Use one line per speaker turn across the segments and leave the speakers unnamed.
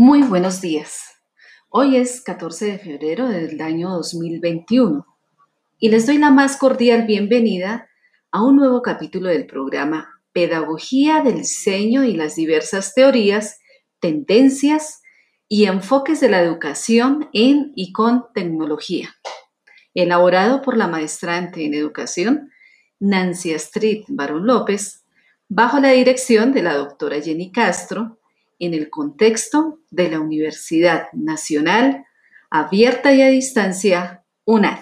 Muy buenos días. Hoy es 14 de febrero del año 2021 y les doy la más cordial bienvenida a un nuevo capítulo del programa Pedagogía del diseño y las diversas teorías, tendencias y enfoques de la educación en y con tecnología, elaborado por la maestrante en educación Nancy Astrid Barón López, bajo la dirección de la doctora Jenny Castro en el contexto de la Universidad Nacional Abierta y a Distancia, UNAD.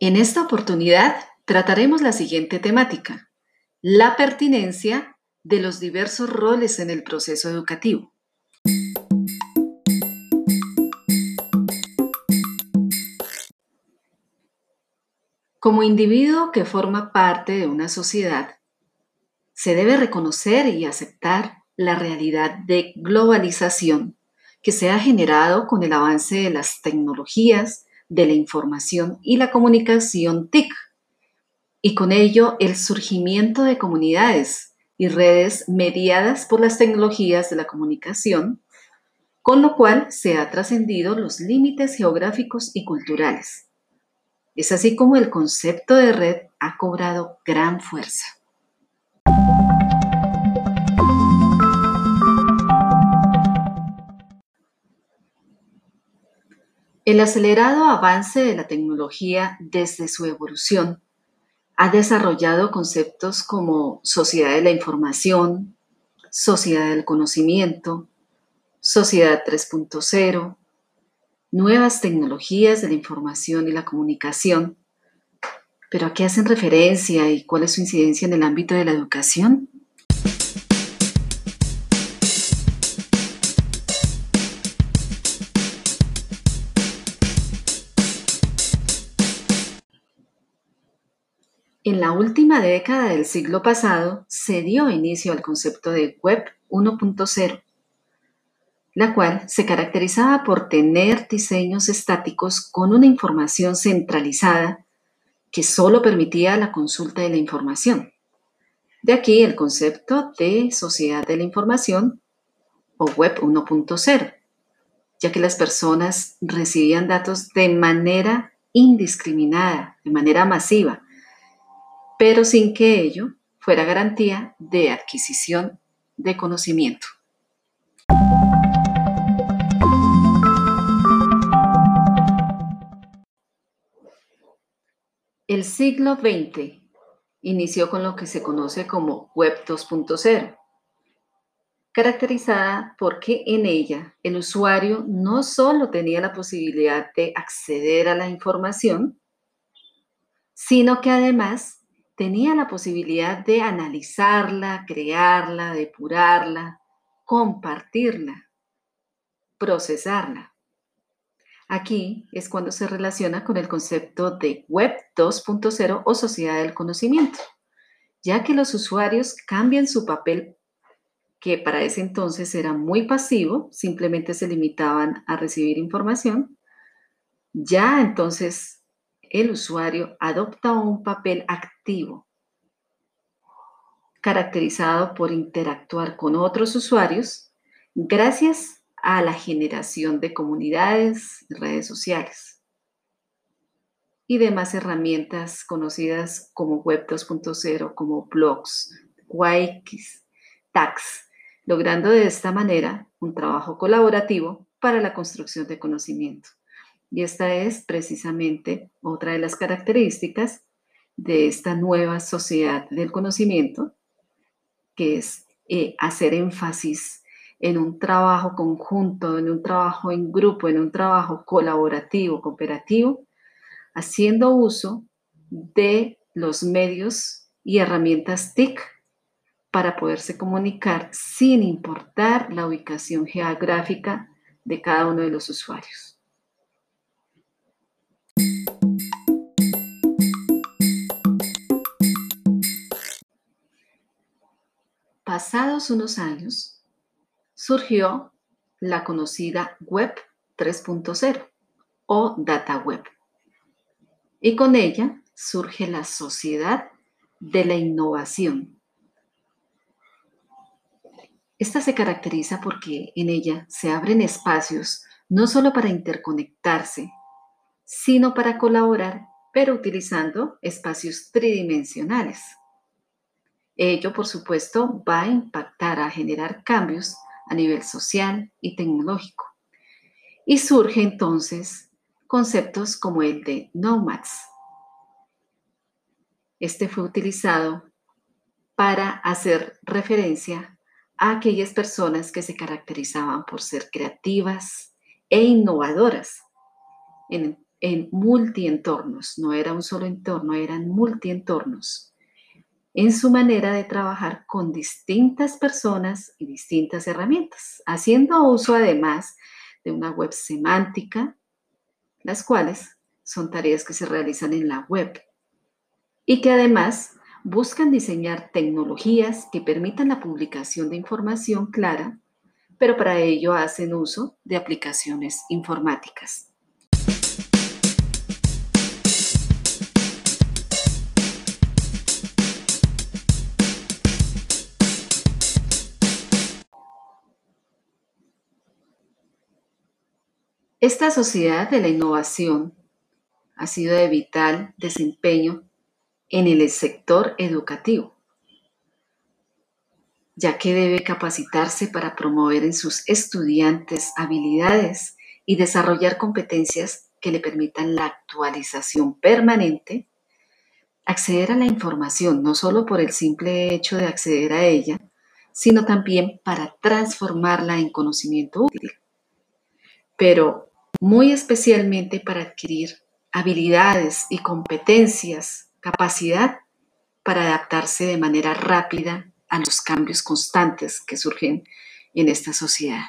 En esta oportunidad trataremos la siguiente temática, la pertinencia de los diversos roles en el proceso educativo. Como individuo que forma parte de una sociedad, se debe reconocer y aceptar la realidad de globalización que se ha generado con el avance de las tecnologías, de la información y la comunicación TIC, y con ello el surgimiento de comunidades y redes mediadas por las tecnologías de la comunicación, con lo cual se ha trascendido los límites geográficos y culturales. Es así como el concepto de red ha cobrado gran fuerza. El acelerado avance de la tecnología desde su evolución ha desarrollado conceptos como sociedad de la información, sociedad del conocimiento, sociedad 3.0, nuevas tecnologías de la información y la comunicación. ¿Pero a qué hacen referencia y cuál es su incidencia en el ámbito de la educación? En la última década del siglo pasado se dio inicio al concepto de Web 1.0, la cual se caracterizaba por tener diseños estáticos con una información centralizada que solo permitía la consulta de la información. De aquí el concepto de sociedad de la información o Web 1.0, ya que las personas recibían datos de manera indiscriminada, de manera masiva, pero sin que ello fuera garantía de adquisición de conocimiento. El siglo XX inició con lo que se conoce como Web 2.0, caracterizada porque en ella el usuario no solo tenía la posibilidad de acceder a la información, sino que además tenía la posibilidad de analizarla, crearla, depurarla, compartirla, procesarla. Aquí es cuando se relaciona con el concepto de Web 2.0 o sociedad del conocimiento, ya que los usuarios cambian su papel que para ese entonces era muy pasivo, simplemente se limitaban a recibir información, ya entonces el usuario adopta un papel activo, caracterizado por interactuar con otros usuarios gracias a la generación de comunidades, redes sociales y demás herramientas conocidas como Web 2.0, como blogs, Wikis, tags, logrando de esta manera un trabajo colaborativo para la construcción de conocimiento. Y esta es precisamente otra de las características de esta nueva sociedad del conocimiento, que es eh, hacer énfasis en un trabajo conjunto, en un trabajo en grupo, en un trabajo colaborativo, cooperativo, haciendo uso de los medios y herramientas TIC para poderse comunicar sin importar la ubicación geográfica de cada uno de los usuarios. Pasados unos años, surgió la conocida Web 3.0 o Data Web. Y con ella surge la sociedad de la innovación. Esta se caracteriza porque en ella se abren espacios no solo para interconectarse, sino para colaborar, pero utilizando espacios tridimensionales. Ello, por supuesto, va a impactar a generar cambios a nivel social y tecnológico. Y surge entonces conceptos como el de nomads. Este fue utilizado para hacer referencia a aquellas personas que se caracterizaban por ser creativas e innovadoras en, en multientornos. No era un solo entorno, eran multientornos en su manera de trabajar con distintas personas y distintas herramientas, haciendo uso además de una web semántica, las cuales son tareas que se realizan en la web y que además buscan diseñar tecnologías que permitan la publicación de información clara, pero para ello hacen uso de aplicaciones informáticas. Esta sociedad de la innovación ha sido de vital desempeño en el sector educativo, ya que debe capacitarse para promover en sus estudiantes habilidades y desarrollar competencias que le permitan la actualización permanente, acceder a la información no solo por el simple hecho de acceder a ella, sino también para transformarla en conocimiento útil. Pero muy especialmente para adquirir habilidades y competencias, capacidad para adaptarse de manera rápida a los cambios constantes que surgen en esta sociedad.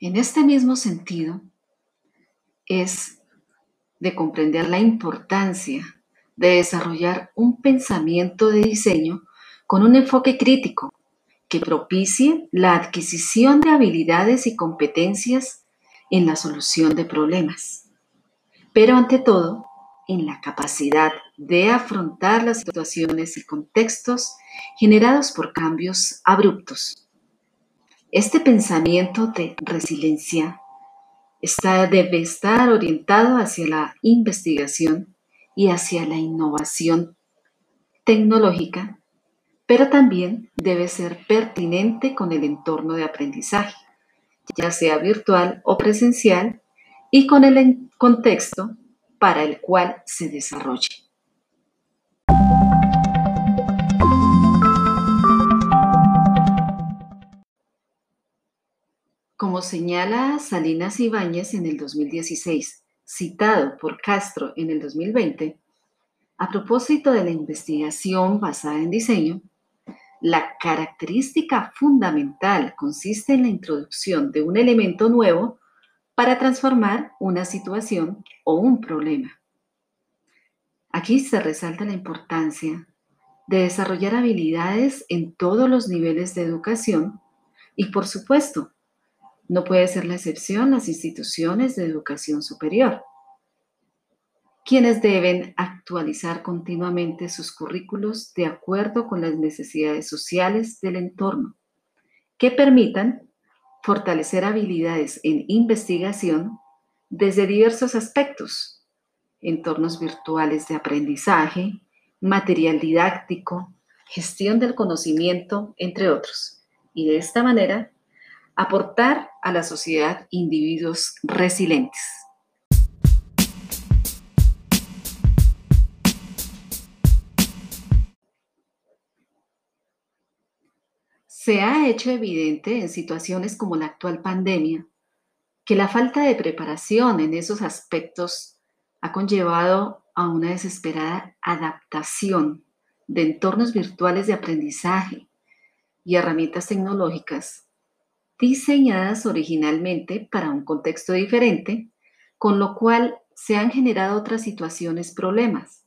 En este mismo sentido, es de comprender la importancia de desarrollar un pensamiento de diseño con un enfoque crítico que propicie la adquisición de habilidades y competencias en la solución de problemas, pero ante todo en la capacidad de afrontar las situaciones y contextos generados por cambios abruptos. Este pensamiento de resiliencia debe estar orientado hacia la investigación y hacia la innovación tecnológica pero también debe ser pertinente con el entorno de aprendizaje, ya sea virtual o presencial, y con el contexto para el cual se desarrolle. Como señala Salinas Ibáñez en el 2016, citado por Castro en el 2020, a propósito de la investigación basada en diseño, la característica fundamental consiste en la introducción de un elemento nuevo para transformar una situación o un problema. Aquí se resalta la importancia de desarrollar habilidades en todos los niveles de educación y, por supuesto, no puede ser la excepción las instituciones de educación superior quienes deben actualizar continuamente sus currículos de acuerdo con las necesidades sociales del entorno, que permitan fortalecer habilidades en investigación desde diversos aspectos, entornos virtuales de aprendizaje, material didáctico, gestión del conocimiento, entre otros, y de esta manera aportar a la sociedad individuos resilientes. Se ha hecho evidente en situaciones como la actual pandemia que la falta de preparación en esos aspectos ha conllevado a una desesperada adaptación de entornos virtuales de aprendizaje y herramientas tecnológicas diseñadas originalmente para un contexto diferente, con lo cual se han generado otras situaciones problemas,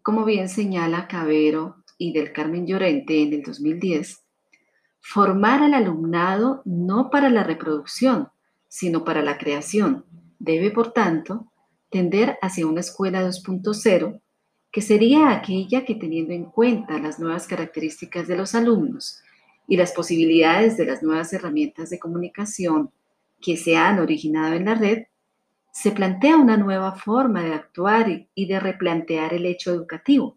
como bien señala Cabero y del Carmen Llorente en el 2010, formar al alumnado no para la reproducción, sino para la creación. Debe, por tanto, tender hacia una escuela 2.0 que sería aquella que teniendo en cuenta las nuevas características de los alumnos y las posibilidades de las nuevas herramientas de comunicación que se han originado en la red, se plantea una nueva forma de actuar y de replantear el hecho educativo.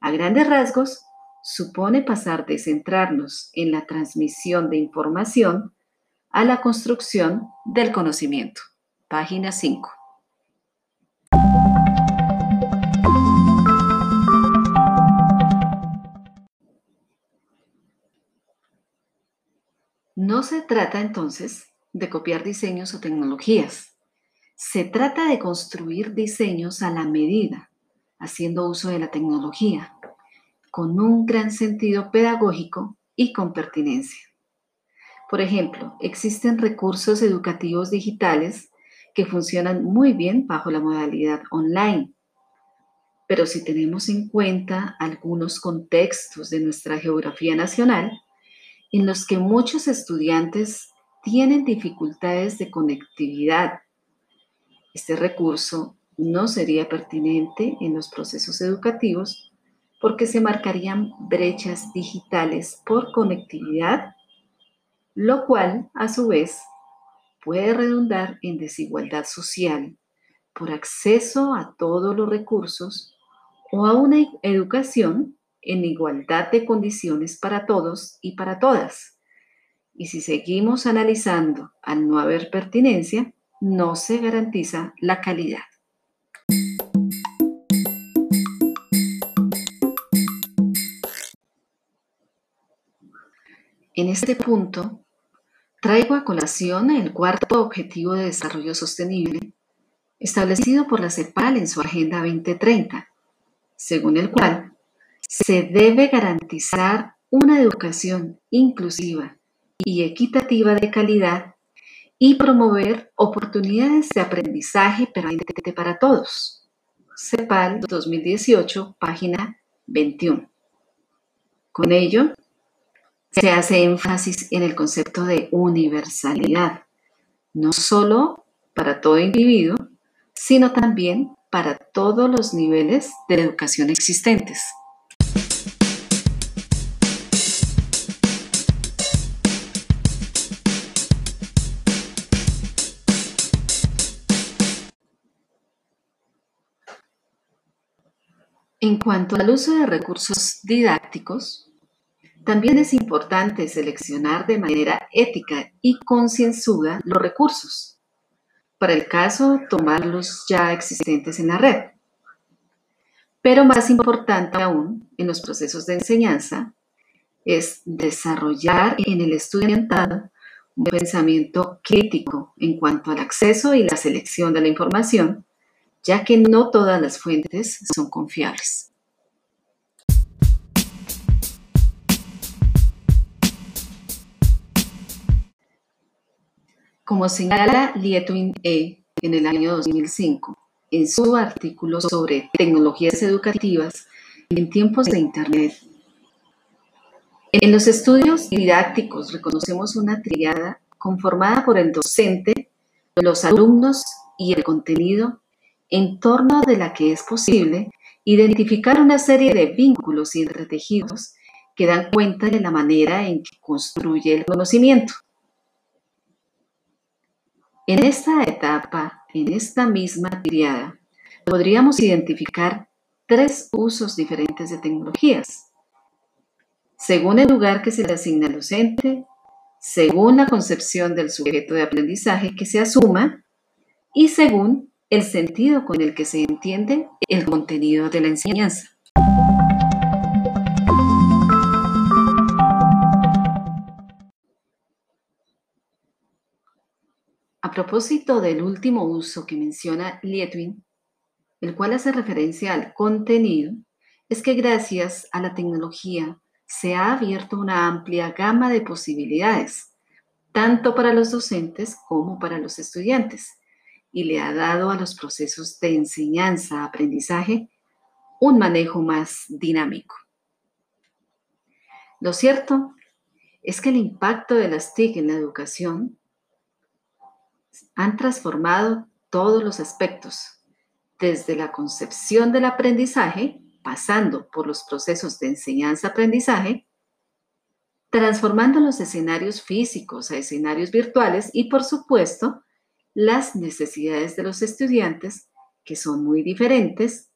A grandes rasgos, supone pasar de centrarnos en la transmisión de información a la construcción del conocimiento. Página 5. No se trata entonces de copiar diseños o tecnologías. Se trata de construir diseños a la medida, haciendo uso de la tecnología, con un gran sentido pedagógico y con pertinencia. Por ejemplo, existen recursos educativos digitales que funcionan muy bien bajo la modalidad online. Pero si tenemos en cuenta algunos contextos de nuestra geografía nacional, en los que muchos estudiantes tienen dificultades de conectividad. Este recurso no sería pertinente en los procesos educativos porque se marcarían brechas digitales por conectividad, lo cual a su vez puede redundar en desigualdad social por acceso a todos los recursos o a una educación en igualdad de condiciones para todos y para todas. Y si seguimos analizando al no haber pertinencia, no se garantiza la calidad. En este punto, traigo a colación el cuarto objetivo de desarrollo sostenible establecido por la CEPAL en su Agenda 2030, según el cual se debe garantizar una educación inclusiva y equitativa de calidad y promover oportunidades de aprendizaje permanente para todos. CEPAL 2018, página 21. Con ello, se hace énfasis en el concepto de universalidad, no solo para todo individuo, sino también para todos los niveles de educación existentes. En cuanto al uso de recursos didácticos, también es importante seleccionar de manera ética y concienzuda los recursos. Para el caso, tomar los ya existentes en la red. Pero más importante aún, en los procesos de enseñanza, es desarrollar en el estudiantado un pensamiento crítico en cuanto al acceso y la selección de la información ya que no todas las fuentes son confiables. Como señala Lietwin E. en el año 2005, en su artículo sobre tecnologías educativas en tiempos de Internet, en los estudios didácticos reconocemos una triada conformada por el docente, los alumnos y el contenido en torno de la que es posible identificar una serie de vínculos y entretejidos que dan cuenta de la manera en que construye el conocimiento. En esta etapa, en esta misma triada, podríamos identificar tres usos diferentes de tecnologías. Según el lugar que se le asigna al docente, según la concepción del sujeto de aprendizaje que se asuma y según el sentido con el que se entiende el contenido de la enseñanza. A propósito del último uso que menciona Lietwin, el cual hace referencia al contenido, es que gracias a la tecnología se ha abierto una amplia gama de posibilidades, tanto para los docentes como para los estudiantes y le ha dado a los procesos de enseñanza-aprendizaje un manejo más dinámico. Lo cierto es que el impacto de las TIC en la educación han transformado todos los aspectos, desde la concepción del aprendizaje, pasando por los procesos de enseñanza-aprendizaje, transformando los escenarios físicos a escenarios virtuales y, por supuesto, las necesidades de los estudiantes, que son muy diferentes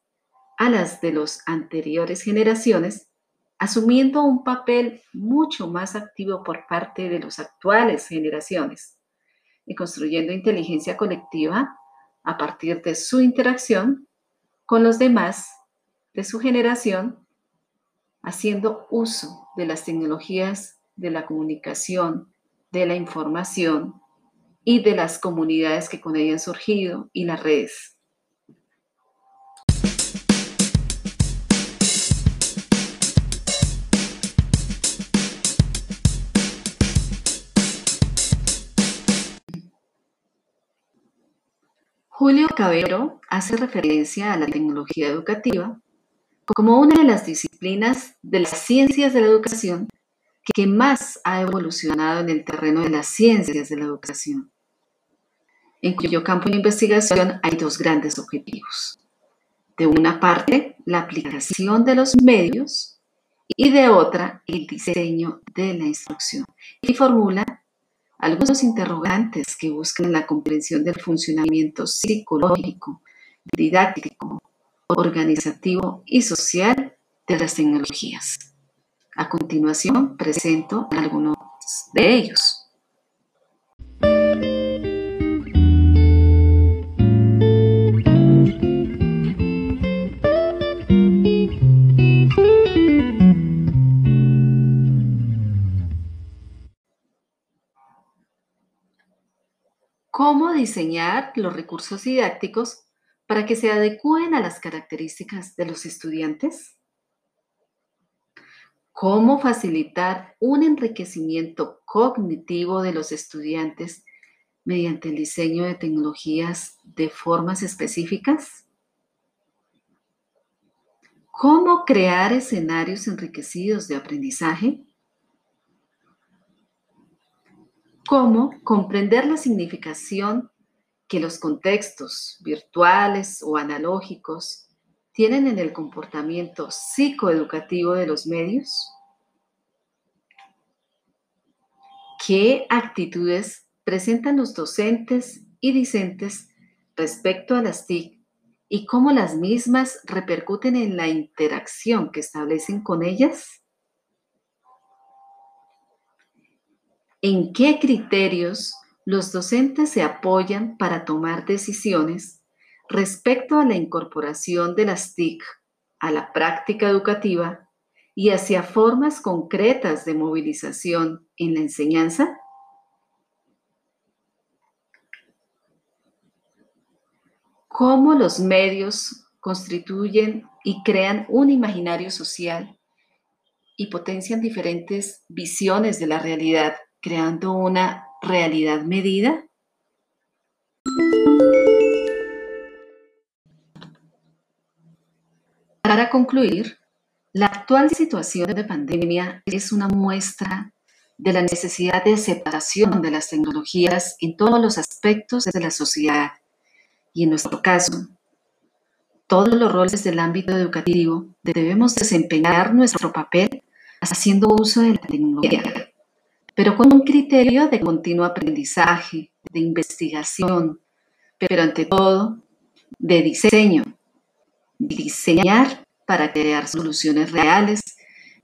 a las de las anteriores generaciones, asumiendo un papel mucho más activo por parte de las actuales generaciones y construyendo inteligencia colectiva a partir de su interacción con los demás de su generación, haciendo uso de las tecnologías de la comunicación, de la información y de las comunidades que con ella han surgido y las redes. Julio Cabero hace referencia a la tecnología educativa como una de las disciplinas de las ciencias de la educación que más ha evolucionado en el terreno de las ciencias de la educación, en cuyo campo de investigación hay dos grandes objetivos. De una parte, la aplicación de los medios y de otra, el diseño de la instrucción. Y formula algunos interrogantes que buscan la comprensión del funcionamiento psicológico, didáctico, organizativo y social de las tecnologías. A continuación presento algunos de ellos. Cómo diseñar los recursos didácticos para que se adecúen a las características de los estudiantes. Cómo facilitar un enriquecimiento cognitivo de los estudiantes mediante el diseño de tecnologías de formas específicas. Cómo crear escenarios enriquecidos de aprendizaje cómo comprender la significación que los contextos virtuales o analógicos tienen en el comportamiento psicoeducativo de los medios, qué actitudes presentan los docentes y discentes respecto a las TIC y cómo las mismas repercuten en la interacción que establecen con ellas. En qué criterios los docentes se apoyan para tomar decisiones respecto a la incorporación de las TIC a la práctica educativa y hacia formas concretas de movilización en la enseñanza? ¿Cómo los medios constituyen y crean un imaginario social y potencian diferentes visiones de la realidad creando una realidad medida? Para concluir, la actual situación de pandemia es una muestra de la necesidad de aceptación de las tecnologías en todos los aspectos de la sociedad y en nuestro caso, todos los roles del ámbito educativo debemos desempeñar nuestro papel haciendo uso de la tecnología pero con un criterio de continuo aprendizaje, de investigación, pero ante todo de diseño. Diseñar para crear soluciones reales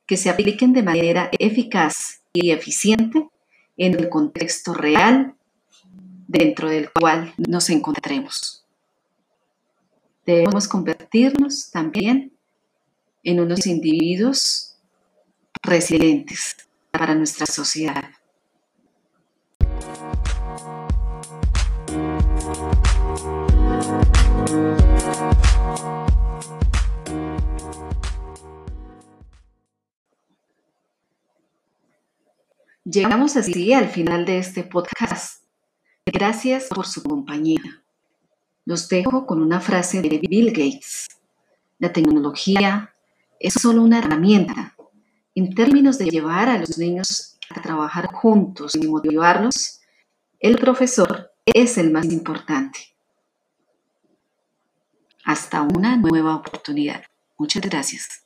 que se apliquen de manera eficaz y eficiente en el contexto real dentro del cual nos encontremos. Debemos convertirnos también en unos individuos resilientes para nuestra sociedad. Llegamos así al final de este podcast. Gracias por su compañía. Los dejo con una frase de Bill Gates. La tecnología es solo una herramienta. En términos de llevar a los niños a trabajar juntos y motivarlos, el profesor es el más importante. Hasta una nueva oportunidad. Muchas gracias.